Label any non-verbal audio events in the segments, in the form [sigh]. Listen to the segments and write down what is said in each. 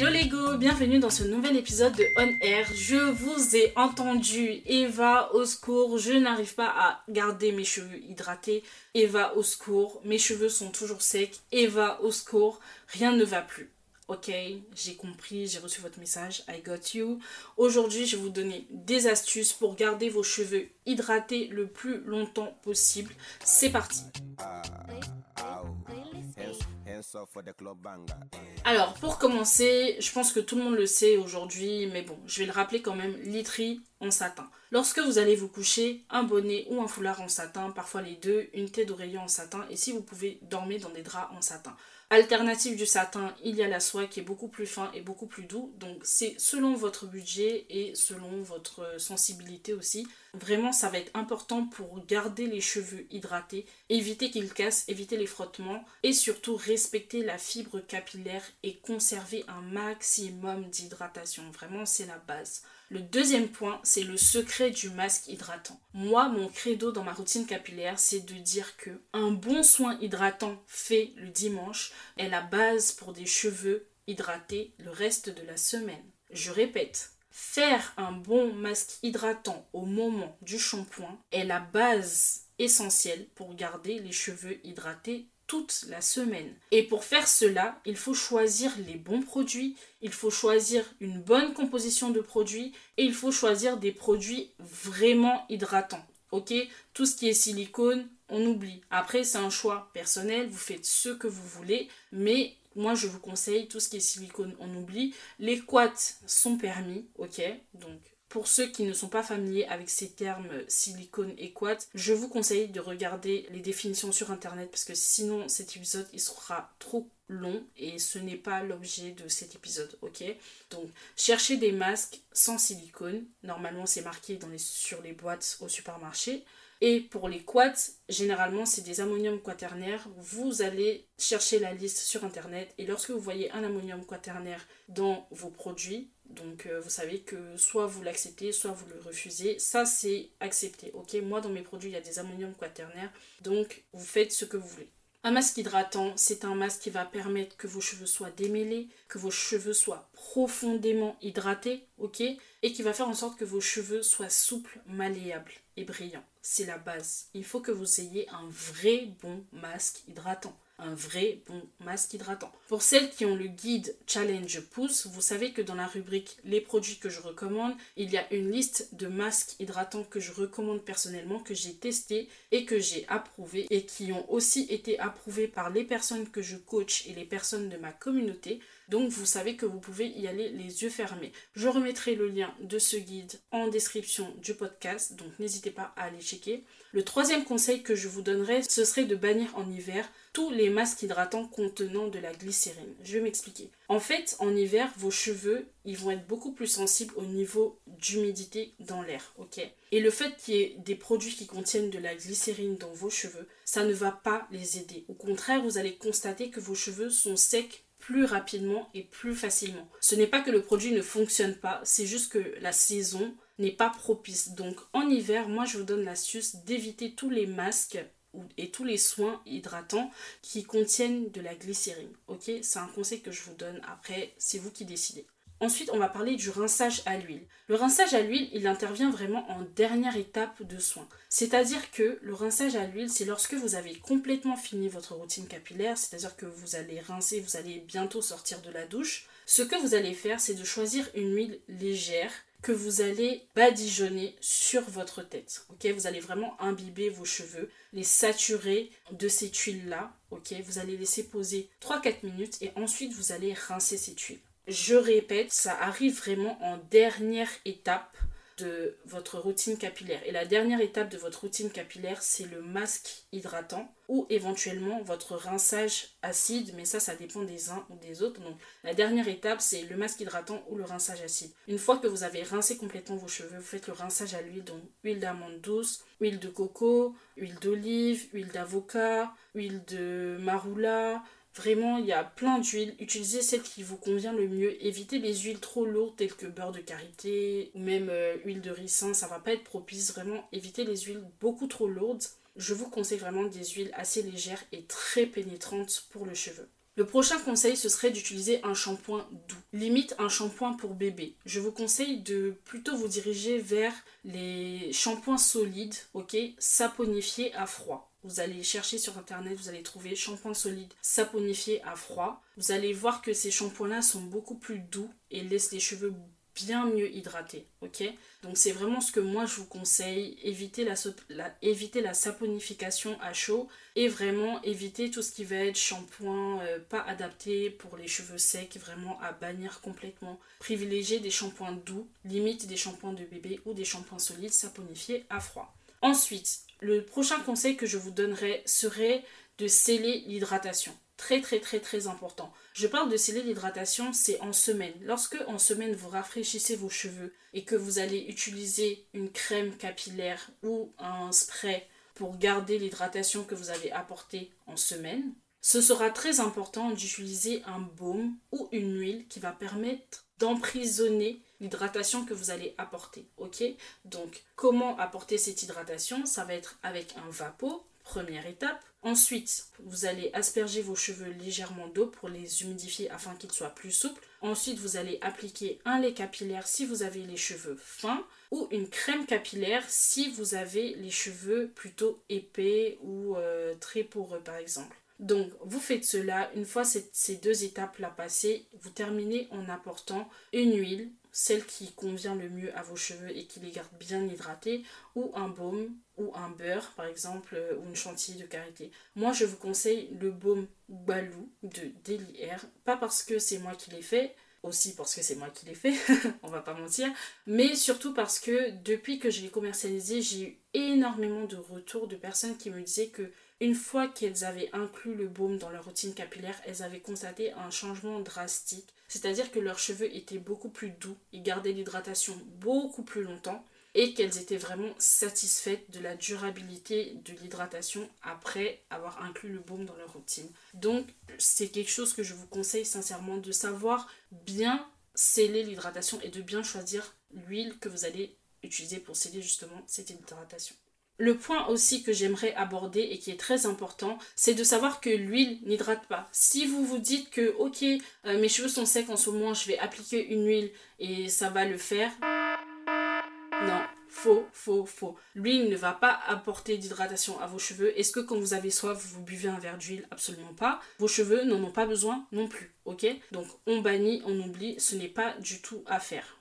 Hello les go, bienvenue dans ce nouvel épisode de On Air. Je vous ai entendu, Eva au secours, je n'arrive pas à garder mes cheveux hydratés. Eva au secours, mes cheveux sont toujours secs. Eva au secours, rien ne va plus. Ok, j'ai compris, j'ai reçu votre message, I got you. Aujourd'hui, je vais vous donner des astuces pour garder vos cheveux hydratés le plus longtemps possible. C'est parti. Alors, pour commencer, je pense que tout le monde le sait aujourd'hui, mais bon, je vais le rappeler quand même, literie en satin. Lorsque vous allez vous coucher, un bonnet ou un foulard en satin, parfois les deux, une tête d'oreiller en satin, et si vous pouvez dormir dans des draps en satin. Alternative du satin, il y a la soie qui est beaucoup plus fin et beaucoup plus doux. Donc c'est selon votre budget et selon votre sensibilité aussi. Vraiment, ça va être important pour garder les cheveux hydratés, éviter qu'ils cassent, éviter les frottements et surtout respecter la fibre capillaire et conserver un maximum d'hydratation. Vraiment, c'est la base. Le deuxième point, c'est le secret du masque hydratant. Moi, mon credo dans ma routine capillaire, c'est de dire que un bon soin hydratant fait le dimanche est la base pour des cheveux hydratés le reste de la semaine. Je répète, faire un bon masque hydratant au moment du shampoing est la base essentielle pour garder les cheveux hydratés toute la semaine. Et pour faire cela, il faut choisir les bons produits, il faut choisir une bonne composition de produits et il faut choisir des produits vraiment hydratants. Ok? Tout ce qui est silicone, on oublie. Après, c'est un choix personnel, vous faites ce que vous voulez, mais moi je vous conseille tout ce qui est silicone, on oublie. Les quats sont permis, ok? Donc pour ceux qui ne sont pas familiers avec ces termes silicone et quat, je vous conseille de regarder les définitions sur internet parce que sinon cet épisode sera trop long et ce n'est pas l'objet de cet épisode, ok? Donc cherchez des masques sans silicone, normalement c'est marqué sur les boîtes au supermarché. Et pour les quats, généralement c'est des ammonium quaternaires. Vous allez chercher la liste sur internet et lorsque vous voyez un ammonium quaternaire dans vos produits, donc euh, vous savez que soit vous l'acceptez, soit vous le refusez. Ça c'est accepté. Ok, moi dans mes produits il y a des ammonium quaternaires. Donc vous faites ce que vous voulez. Un masque hydratant, c'est un masque qui va permettre que vos cheveux soient démêlés, que vos cheveux soient profondément hydratés, ok? Et qui va faire en sorte que vos cheveux soient souples, malléables et brillants. C'est la base. Il faut que vous ayez un vrai bon masque hydratant un vrai bon masque hydratant. Pour celles qui ont le guide Challenge Pouce, vous savez que dans la rubrique les produits que je recommande, il y a une liste de masques hydratants que je recommande personnellement, que j'ai testé et que j'ai approuvé et qui ont aussi été approuvés par les personnes que je coach et les personnes de ma communauté. Donc vous savez que vous pouvez y aller les yeux fermés. Je remettrai le lien de ce guide en description du podcast, donc n'hésitez pas à aller checker. Le troisième conseil que je vous donnerai, ce serait de bannir en hiver tous les masques hydratants contenant de la glycérine. Je vais m'expliquer. En fait, en hiver, vos cheveux, ils vont être beaucoup plus sensibles au niveau d'humidité dans l'air, Et le fait qu'il y ait des produits qui contiennent de la glycérine dans vos cheveux, ça ne va pas les aider. Au contraire, vous allez constater que vos cheveux sont secs plus rapidement et plus facilement. Ce n'est pas que le produit ne fonctionne pas, c'est juste que la saison n'est pas propice. Donc en hiver, moi je vous donne l'astuce d'éviter tous les masques et tous les soins hydratants qui contiennent de la glycérine. Ok, c'est un conseil que je vous donne. Après, c'est vous qui décidez. Ensuite, on va parler du rinçage à l'huile. Le rinçage à l'huile, il intervient vraiment en dernière étape de soin. C'est-à-dire que le rinçage à l'huile, c'est lorsque vous avez complètement fini votre routine capillaire, c'est-à-dire que vous allez rincer, vous allez bientôt sortir de la douche. Ce que vous allez faire, c'est de choisir une huile légère que vous allez badigeonner sur votre tête. Ok, vous allez vraiment imbiber vos cheveux, les saturer de cette huile-là. Ok, vous allez laisser poser 3-4 minutes et ensuite vous allez rincer cette huile. Je répète, ça arrive vraiment en dernière étape de votre routine capillaire. Et la dernière étape de votre routine capillaire, c'est le masque hydratant ou éventuellement votre rinçage acide, mais ça, ça dépend des uns ou des autres. Donc, la dernière étape, c'est le masque hydratant ou le rinçage acide. Une fois que vous avez rincé complètement vos cheveux, vous faites le rinçage à l'huile, donc huile d'amande douce, huile de coco, huile d'olive, huile d'avocat, huile de marula, Vraiment, il y a plein d'huiles. Utilisez celle qui vous convient le mieux. Évitez les huiles trop lourdes telles que beurre de karité ou même euh, huile de ricin. Ça va pas être propice. Vraiment, évitez les huiles beaucoup trop lourdes. Je vous conseille vraiment des huiles assez légères et très pénétrantes pour le cheveu. Le prochain conseil, ce serait d'utiliser un shampoing doux. Limite un shampoing pour bébé. Je vous conseille de plutôt vous diriger vers les shampoings solides, ok, saponifiés à froid. Vous allez chercher sur internet, vous allez trouver shampoing solide saponifié à froid. Vous allez voir que ces shampoings-là sont beaucoup plus doux et laissent les cheveux bien mieux hydratés, ok? Donc c'est vraiment ce que moi je vous conseille, éviter la, saponification à chaud et vraiment éviter tout ce qui va être shampoing euh, pas adapté pour les cheveux secs, vraiment à bannir complètement. Privilégier des shampoings doux, limite des shampoings de bébé ou des shampoings solides saponifiés à froid. Ensuite, le prochain conseil que je vous donnerai serait de sceller l'hydratation. Très très très très important. Je parle de sceller l'hydratation, c'est en semaine. Lorsque en semaine vous rafraîchissez vos cheveux et que vous allez utiliser une crème capillaire ou un spray pour garder l'hydratation que vous avez apportée en semaine, ce sera très important d'utiliser un baume ou une huile qui va permettre d'emprisonner l'hydratation que vous allez apporter. Ok? Donc, comment apporter cette hydratation? Ça va être avec un vapeau, première étape. Ensuite, vous allez asperger vos cheveux légèrement d'eau pour les humidifier afin qu'ils soient plus souples. Ensuite, vous allez appliquer un lait capillaire si vous avez les cheveux fins ou une crème capillaire si vous avez les cheveux plutôt épais ou euh, très poreux par exemple. Donc, vous faites cela, une fois ces deux étapes-là passées, vous terminez en apportant une huile, celle qui convient le mieux à vos cheveux et qui les garde bien hydratés, ou un baume, ou un beurre, par exemple, euh, ou une chantilly de karité. Moi, je vous conseille le baume Balou de Daily Air, pas parce que c'est moi qui l'ai fait, aussi parce que c'est moi qui l'ai fait, [laughs] on va pas mentir, mais surtout parce que depuis que je l'ai commercialisé, j'ai eu énormément de retours de personnes qui me disaient que une fois qu'elles avaient inclus le baume dans leur routine capillaire, elles avaient constaté un changement drastique, c'est-à-dire que leurs cheveux étaient beaucoup plus doux, ils gardaient l'hydratation beaucoup plus longtemps et qu'elles étaient vraiment satisfaites de la durabilité de l'hydratation après avoir inclus le baume dans leur routine. Donc c'est quelque chose que je vous conseille sincèrement de savoir bien sceller l'hydratation et de bien choisir l'huile que vous allez utiliser pour sceller justement cette hydratation. Le point aussi que j'aimerais aborder et qui est très important, c'est de savoir que l'huile n'hydrate pas. Si vous vous dites que, ok, euh, mes cheveux sont secs en ce moment, je vais appliquer une huile et ça va le faire. Non, faux, faux, faux. L'huile ne va pas apporter d'hydratation à vos cheveux. Est-ce que quand vous avez soif, vous buvez un verre d'huile? Absolument pas. Vos cheveux n'en ont pas besoin non plus, ok? Donc on bannit, on oublie, ce n'est pas du tout à faire.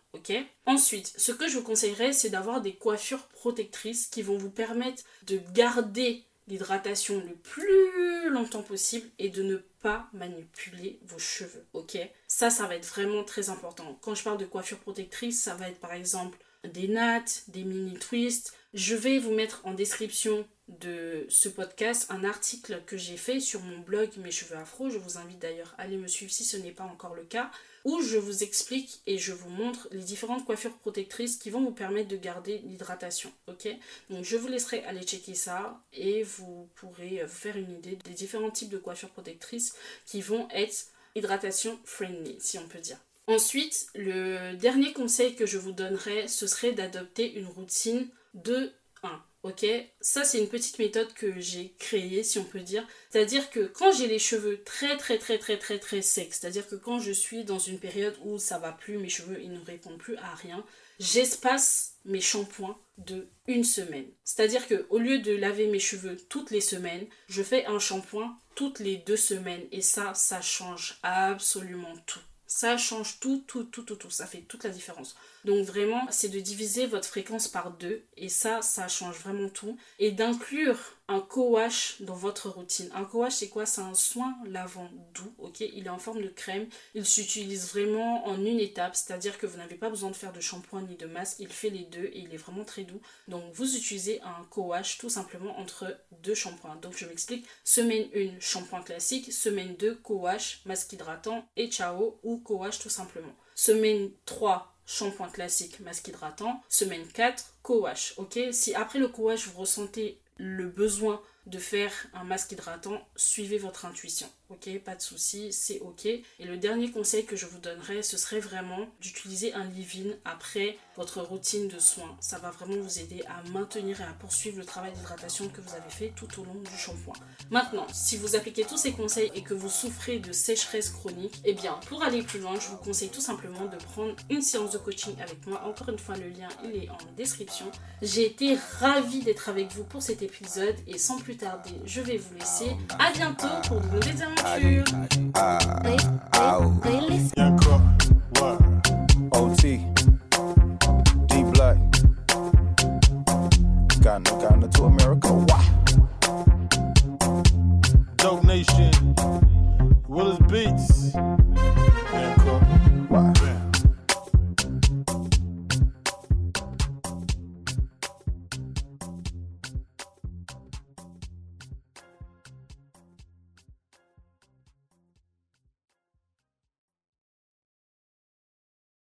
Ensuite, ce que je vous conseillerais, c'est d'avoir des coiffures protectrices qui vont vous permettre de garder l'hydratation le plus longtemps possible et de ne pas manipuler vos cheveux, ok? Ça, ça va être vraiment très important. Quand je parle de coiffure protectrice, ça va être par exemple des nattes, des mini twists. Je vais vous mettre en description de ce podcast un article que j'ai fait sur mon blog Mes cheveux afro. Je vous invite d'ailleurs à aller me suivre si ce n'est pas encore le cas où je vous explique et je vous montre les différentes coiffures protectrices qui vont vous permettre de garder l'hydratation. Ok? Donc je vous laisserai aller checker ça et vous pourrez vous faire une idée des différents types de coiffures protectrices qui vont être hydratation friendly, si on peut dire. Ensuite, le dernier conseil que je vous donnerai, ce serait d'adopter une routine de 1. Ok, ça c'est une petite méthode que j'ai créée, si on peut dire. C'est-à-dire que quand j'ai les cheveux très très très très très très secs, c'est-à-dire que quand je suis dans une période où ça va plus, mes cheveux ils ne répondent plus à rien, j'espace mes shampoings de une semaine. C'est-à-dire que au lieu de laver mes cheveux toutes les semaines, je fais un shampoing toutes les deux semaines et ça, ça change absolument tout. Ça change tout, tout, tout, tout, tout. Ça fait toute la différence. Donc vraiment, c'est de diviser votre fréquence par deux et ça, ça change vraiment tout. Et d'inclure un co-wash dans votre routine. Un co-wash, c'est quoi? C'est un soin lavant doux, ok? Il est en forme de crème. Il s'utilise vraiment en une étape, c'est-à-dire que vous n'avez pas besoin de faire de shampoing ni de masque. Il fait les deux et il est vraiment très doux. Donc vous utilisez un co-wash tout simplement entre deux shampoings. Donc je m'explique. Semaine 1, shampoing classique. Semaine 2, co-wash, masque hydratant et ciao co-wash tout simplement. Semaine 3, shampoing classique, masque hydratant. Semaine 4, co-wash, ok? Si après le co-wash, vous ressentez le besoin de faire un masque hydratant, suivez votre intuition. Ok, pas de souci, c'est ok. Et le dernier conseil que je vous donnerais, ce serait vraiment d'utiliser un leave-in après votre routine de soins. Ça va vraiment vous aider à maintenir et à poursuivre le travail d'hydratation que vous avez fait tout au long du shampoing. Maintenant, si vous appliquez tous ces conseils et que vous souffrez de sécheresse chronique, eh bien, pour aller plus loin, je vous conseille tout simplement de prendre une séance de coaching avec moi. Encore une fois, le lien il est en description. J'ai été ravie d'être avec vous pour cet épisode et sans plus tarder, je vais vous laisser. À bientôt pour de nouvelles aventures. OT, D Black, Ghana, Ghana to America. Wah. Dope Nation, Willis Beats.